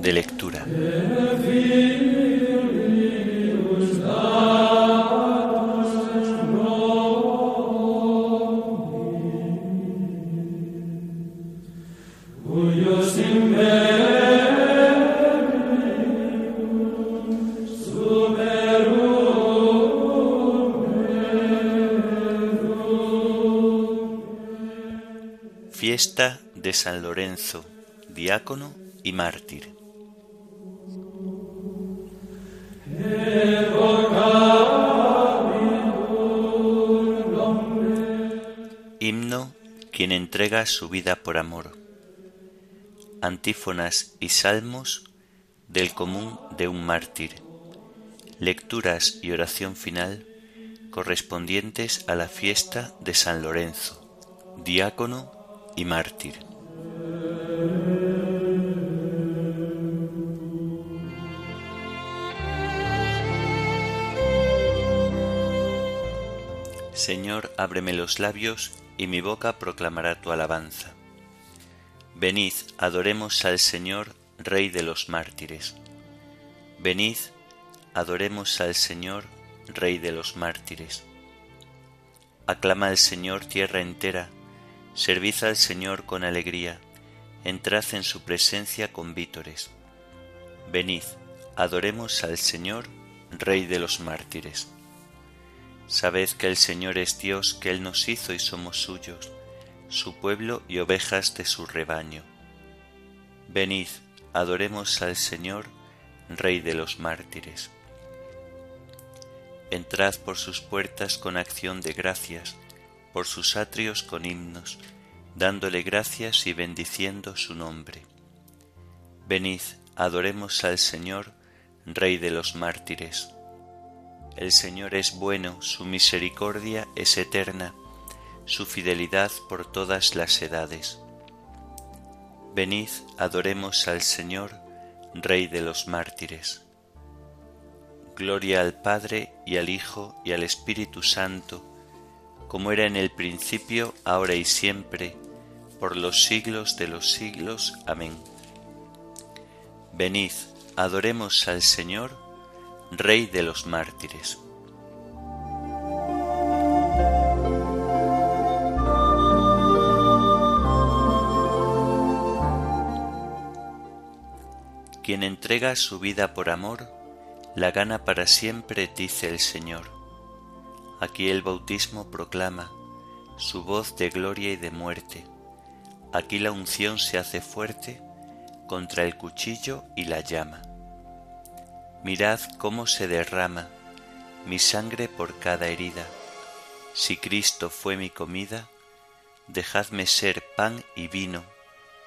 de lectura. Fiesta de San Lorenzo, diácono y mártir. Entrega su vida por amor. Antífonas y salmos del común de un mártir. Lecturas y oración final correspondientes a la fiesta de San Lorenzo, diácono y mártir. Señor, ábreme los labios y mi boca proclamará tu alabanza. Venid, adoremos al Señor, Rey de los mártires. Venid, adoremos al Señor, Rey de los mártires. Aclama al Señor tierra entera, servid al Señor con alegría, entrad en su presencia con vítores. Venid, adoremos al Señor, Rey de los mártires. Sabed que el Señor es Dios, que Él nos hizo y somos suyos, su pueblo y ovejas de su rebaño. Venid, adoremos al Señor, Rey de los mártires. Entrad por sus puertas con acción de gracias, por sus atrios con himnos, dándole gracias y bendiciendo su nombre. Venid, adoremos al Señor, Rey de los mártires. El Señor es bueno, su misericordia es eterna, su fidelidad por todas las edades. Venid, adoremos al Señor, Rey de los mártires. Gloria al Padre y al Hijo y al Espíritu Santo, como era en el principio, ahora y siempre, por los siglos de los siglos. Amén. Venid, adoremos al Señor, Rey de los mártires. Quien entrega su vida por amor, la gana para siempre, dice el Señor. Aquí el bautismo proclama su voz de gloria y de muerte. Aquí la unción se hace fuerte contra el cuchillo y la llama. Mirad cómo se derrama mi sangre por cada herida. Si Cristo fue mi comida, dejadme ser pan y vino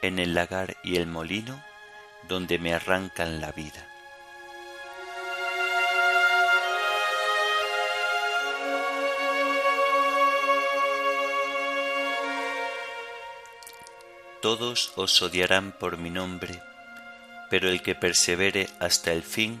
en el lagar y el molino donde me arrancan la vida. Todos os odiarán por mi nombre, pero el que persevere hasta el fin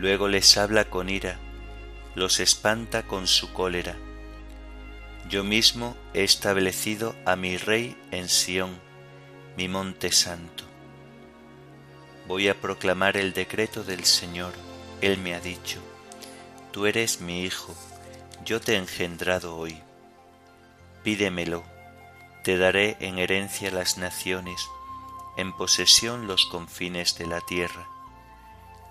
Luego les habla con ira, los espanta con su cólera. Yo mismo he establecido a mi rey en Sión, mi monte santo. Voy a proclamar el decreto del Señor. Él me ha dicho, Tú eres mi hijo, yo te he engendrado hoy. Pídemelo, te daré en herencia las naciones, en posesión los confines de la tierra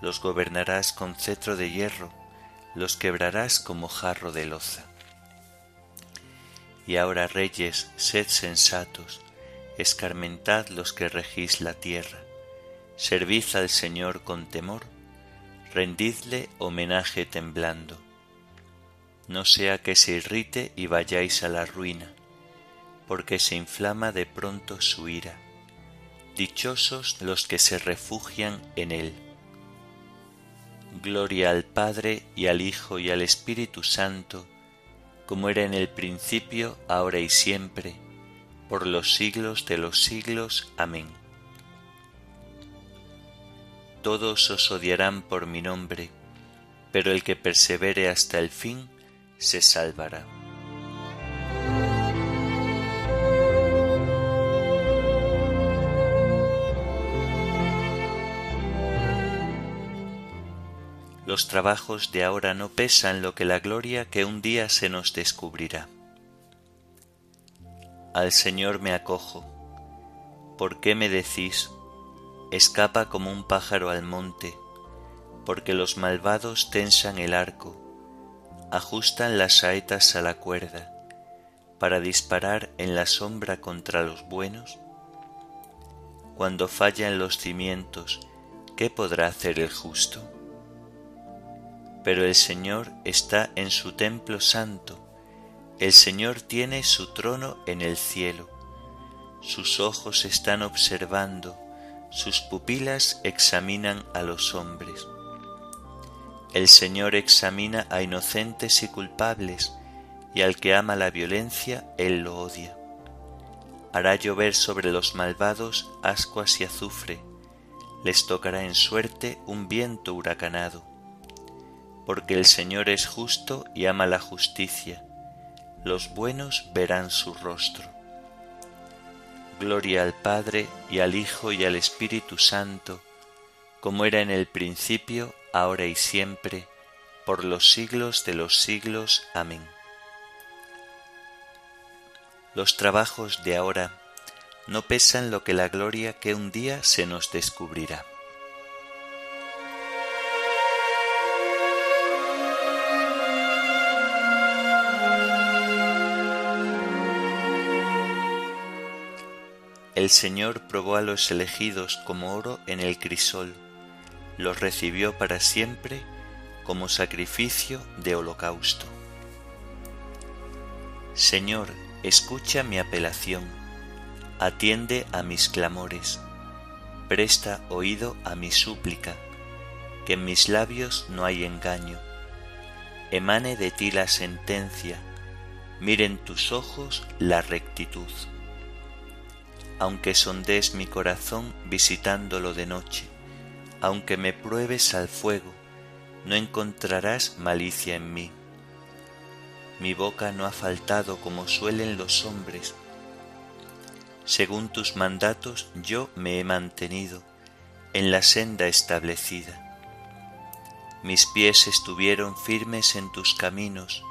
los gobernarás con cetro de hierro, los quebrarás como jarro de loza. Y ahora, reyes, sed sensatos, escarmentad los que regís la tierra, servid al Señor con temor, rendidle homenaje temblando. No sea que se irrite y vayáis a la ruina, porque se inflama de pronto su ira. Dichosos los que se refugian en él Gloria al Padre y al Hijo y al Espíritu Santo, como era en el principio, ahora y siempre, por los siglos de los siglos. Amén. Todos os odiarán por mi nombre, pero el que persevere hasta el fin se salvará. Los trabajos de ahora no pesan lo que la gloria que un día se nos descubrirá. Al Señor me acojo. ¿Por qué me decís? Escapa como un pájaro al monte, porque los malvados tensan el arco, ajustan las saetas a la cuerda, para disparar en la sombra contra los buenos. Cuando fallan los cimientos, ¿qué podrá hacer el justo? Pero el Señor está en su templo santo, el Señor tiene su trono en el cielo, sus ojos están observando, sus pupilas examinan a los hombres. El Señor examina a inocentes y culpables, y al que ama la violencia, Él lo odia. Hará llover sobre los malvados ascuas y azufre, les tocará en suerte un viento huracanado porque el Señor es justo y ama la justicia. Los buenos verán su rostro. Gloria al Padre y al Hijo y al Espíritu Santo, como era en el principio, ahora y siempre, por los siglos de los siglos. Amén. Los trabajos de ahora no pesan lo que la gloria que un día se nos descubrirá. El Señor probó a los elegidos como oro en el crisol, los recibió para siempre como sacrificio de holocausto. Señor, escucha mi apelación, atiende a mis clamores, presta oído a mi súplica, que en mis labios no hay engaño. Emane de ti la sentencia, miren tus ojos la rectitud aunque sondees mi corazón visitándolo de noche, aunque me pruebes al fuego, no encontrarás malicia en mí. Mi boca no ha faltado como suelen los hombres. Según tus mandatos yo me he mantenido en la senda establecida. Mis pies estuvieron firmes en tus caminos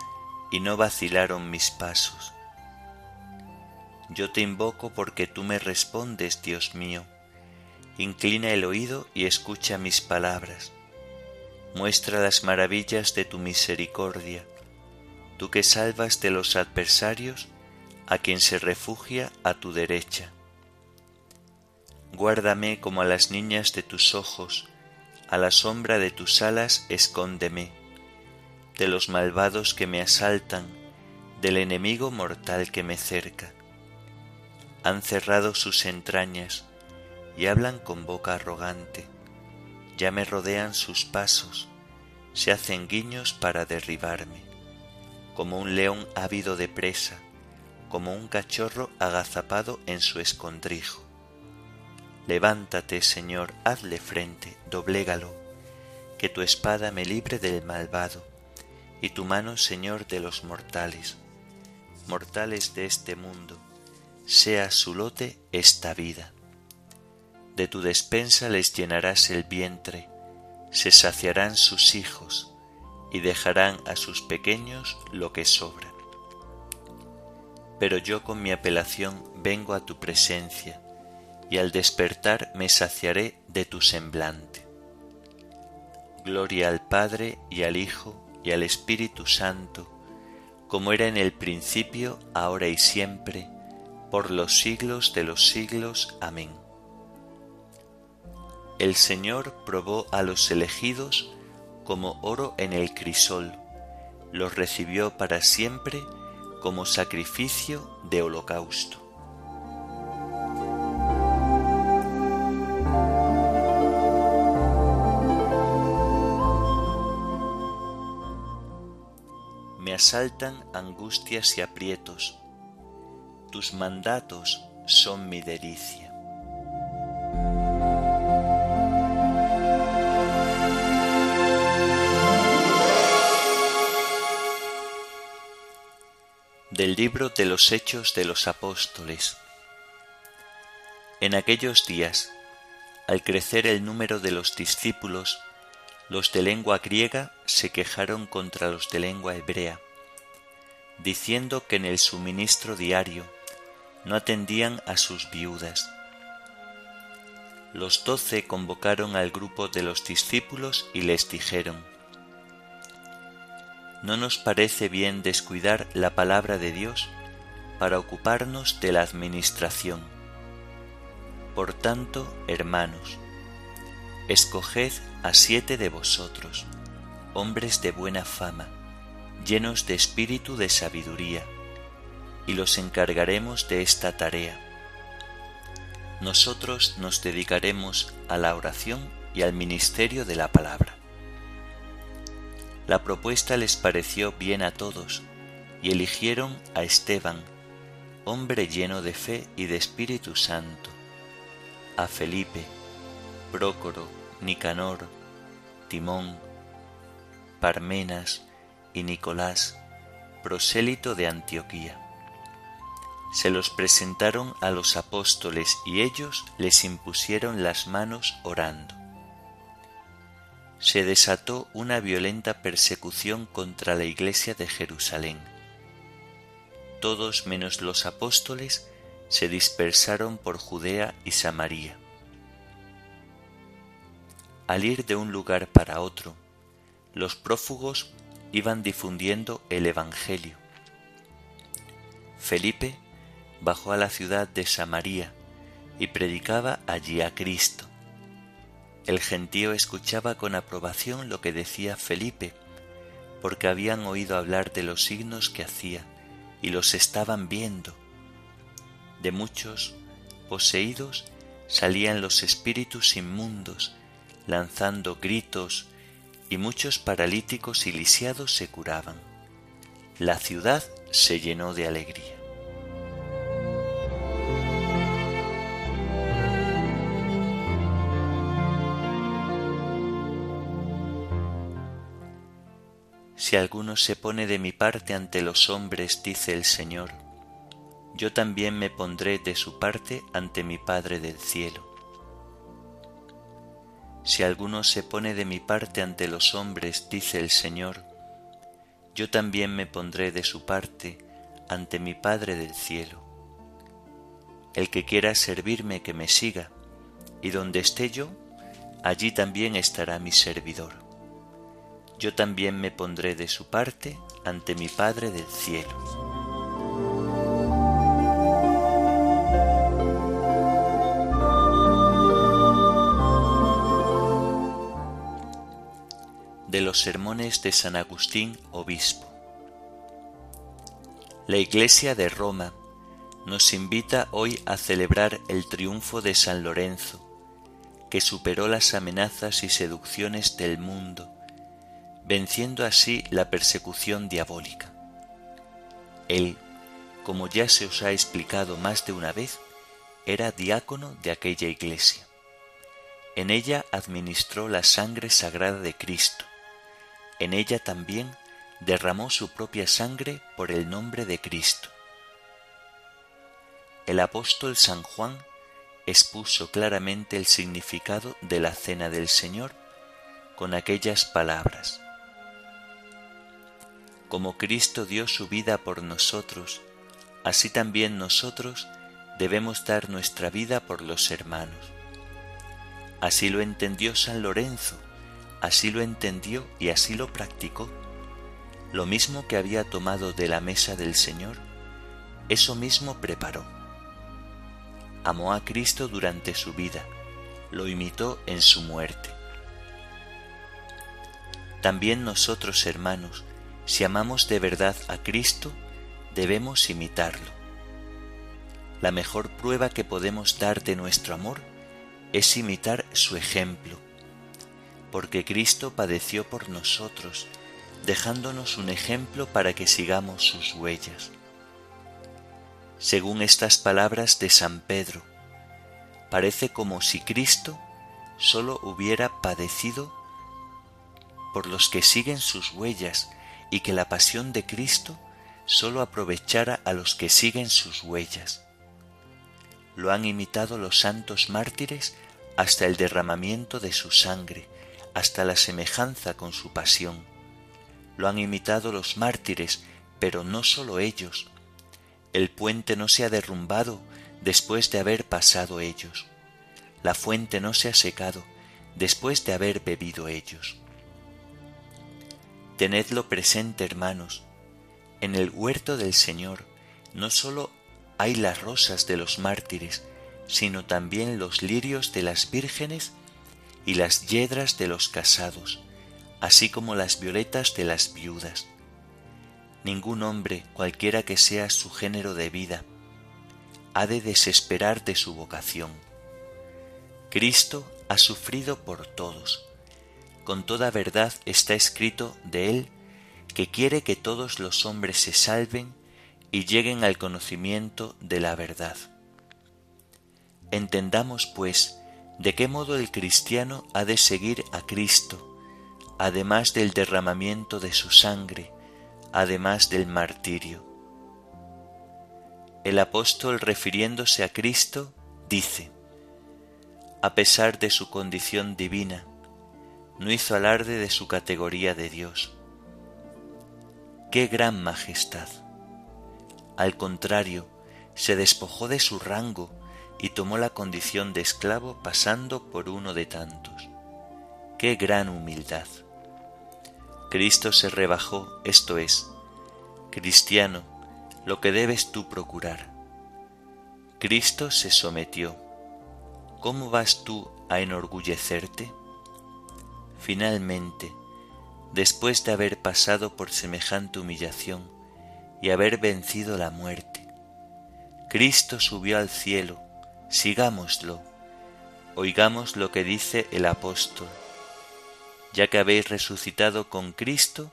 y no vacilaron mis pasos. Yo te invoco porque tú me respondes, Dios mío. Inclina el oído y escucha mis palabras. Muestra las maravillas de tu misericordia, tú que salvas de los adversarios a quien se refugia a tu derecha. Guárdame como a las niñas de tus ojos, a la sombra de tus alas escóndeme, de los malvados que me asaltan, del enemigo mortal que me cerca han cerrado sus entrañas y hablan con boca arrogante. Ya me rodean sus pasos, se hacen guiños para derribarme, como un león ávido de presa, como un cachorro agazapado en su escondrijo. Levántate, Señor, hazle frente, doblégalo, que tu espada me libre del malvado, y tu mano, Señor, de los mortales, mortales de este mundo, sea su lote esta vida. De tu despensa les llenarás el vientre, se saciarán sus hijos y dejarán a sus pequeños lo que sobra. Pero yo con mi apelación vengo a tu presencia, y al despertar me saciaré de tu semblante. Gloria al Padre y al Hijo y al Espíritu Santo, como era en el principio, ahora y siempre, por los siglos de los siglos. Amén. El Señor probó a los elegidos como oro en el crisol, los recibió para siempre como sacrificio de holocausto. Me asaltan angustias y aprietos tus mandatos son mi delicia. Del libro de los Hechos de los Apóstoles. En aquellos días, al crecer el número de los discípulos, los de lengua griega se quejaron contra los de lengua hebrea, diciendo que en el suministro diario no atendían a sus viudas. Los doce convocaron al grupo de los discípulos y les dijeron, No nos parece bien descuidar la palabra de Dios para ocuparnos de la administración. Por tanto, hermanos, escoged a siete de vosotros, hombres de buena fama, llenos de espíritu de sabiduría, y los encargaremos de esta tarea. Nosotros nos dedicaremos a la oración y al ministerio de la palabra. La propuesta les pareció bien a todos, y eligieron a Esteban, hombre lleno de fe y de Espíritu Santo, a Felipe, Prócoro, Nicanor, Timón, Parmenas y Nicolás, prosélito de Antioquía se los presentaron a los apóstoles y ellos les impusieron las manos orando. Se desató una violenta persecución contra la iglesia de Jerusalén. Todos menos los apóstoles se dispersaron por Judea y Samaria. Al ir de un lugar para otro, los prófugos iban difundiendo el Evangelio. Felipe bajó a la ciudad de Samaria y predicaba allí a Cristo. El gentío escuchaba con aprobación lo que decía Felipe, porque habían oído hablar de los signos que hacía y los estaban viendo. De muchos, poseídos, salían los espíritus inmundos, lanzando gritos, y muchos paralíticos y lisiados se curaban. La ciudad se llenó de alegría. Si alguno se pone de mi parte ante los hombres, dice el Señor, yo también me pondré de su parte ante mi Padre del cielo. Si alguno se pone de mi parte ante los hombres, dice el Señor, yo también me pondré de su parte ante mi Padre del cielo. El que quiera servirme, que me siga, y donde esté yo, allí también estará mi servidor yo también me pondré de su parte ante mi Padre del cielo. De los sermones de San Agustín, obispo. La Iglesia de Roma nos invita hoy a celebrar el triunfo de San Lorenzo, que superó las amenazas y seducciones del mundo venciendo así la persecución diabólica. Él, como ya se os ha explicado más de una vez, era diácono de aquella iglesia. En ella administró la sangre sagrada de Cristo. En ella también derramó su propia sangre por el nombre de Cristo. El apóstol San Juan expuso claramente el significado de la cena del Señor con aquellas palabras. Como Cristo dio su vida por nosotros, así también nosotros debemos dar nuestra vida por los hermanos. Así lo entendió San Lorenzo, así lo entendió y así lo practicó. Lo mismo que había tomado de la mesa del Señor, eso mismo preparó. Amó a Cristo durante su vida, lo imitó en su muerte. También nosotros, hermanos, si amamos de verdad a Cristo, debemos imitarlo. La mejor prueba que podemos dar de nuestro amor es imitar su ejemplo, porque Cristo padeció por nosotros, dejándonos un ejemplo para que sigamos sus huellas. Según estas palabras de San Pedro, parece como si Cristo solo hubiera padecido por los que siguen sus huellas y que la pasión de Cristo solo aprovechara a los que siguen sus huellas. Lo han imitado los santos mártires hasta el derramamiento de su sangre, hasta la semejanza con su pasión. Lo han imitado los mártires, pero no solo ellos. El puente no se ha derrumbado después de haber pasado ellos. La fuente no se ha secado después de haber bebido ellos. Tenedlo presente, hermanos, en el huerto del Señor no sólo hay las rosas de los mártires, sino también los lirios de las vírgenes y las yedras de los casados, así como las violetas de las viudas. Ningún hombre, cualquiera que sea su género de vida, ha de desesperar de su vocación. Cristo ha sufrido por todos. Con toda verdad está escrito de él que quiere que todos los hombres se salven y lleguen al conocimiento de la verdad. Entendamos, pues, de qué modo el cristiano ha de seguir a Cristo, además del derramamiento de su sangre, además del martirio. El apóstol refiriéndose a Cristo dice, a pesar de su condición divina, no hizo alarde de su categoría de Dios qué gran majestad. Al contrario, se despojó de su rango y tomó la condición de esclavo pasando por uno de tantos. Qué gran humildad. Cristo se rebajó, esto es, cristiano, lo que debes tú procurar. Cristo se sometió. ¿Cómo vas tú a enorgullecerte? Finalmente, después de haber pasado por semejante humillación y haber vencido la muerte. Cristo subió al cielo, sigámoslo, oigamos lo que dice el apóstol. Ya que habéis resucitado con Cristo,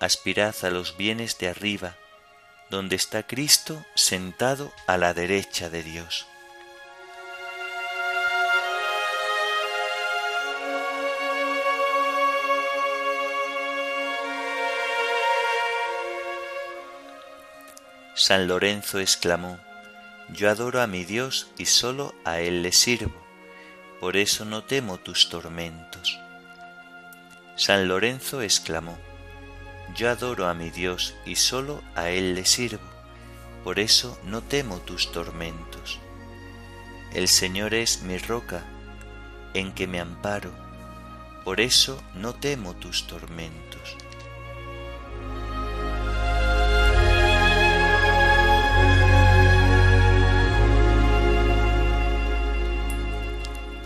aspirad a los bienes de arriba, donde está Cristo sentado a la derecha de Dios. San Lorenzo exclamó, Yo adoro a mi Dios y sólo a Él le sirvo, por eso no temo tus tormentos. San Lorenzo exclamó, Yo adoro a mi Dios y sólo a Él le sirvo, por eso no temo tus tormentos. El Señor es mi roca, en que me amparo, por eso no temo tus tormentos.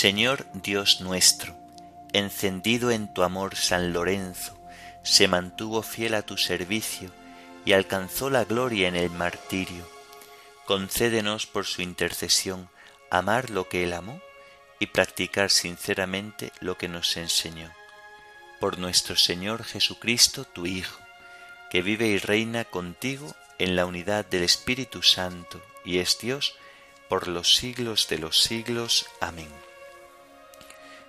Señor Dios nuestro, encendido en tu amor San Lorenzo, se mantuvo fiel a tu servicio y alcanzó la gloria en el martirio. Concédenos por su intercesión amar lo que él amó y practicar sinceramente lo que nos enseñó. Por nuestro Señor Jesucristo, tu Hijo, que vive y reina contigo en la unidad del Espíritu Santo y es Dios por los siglos de los siglos. Amén.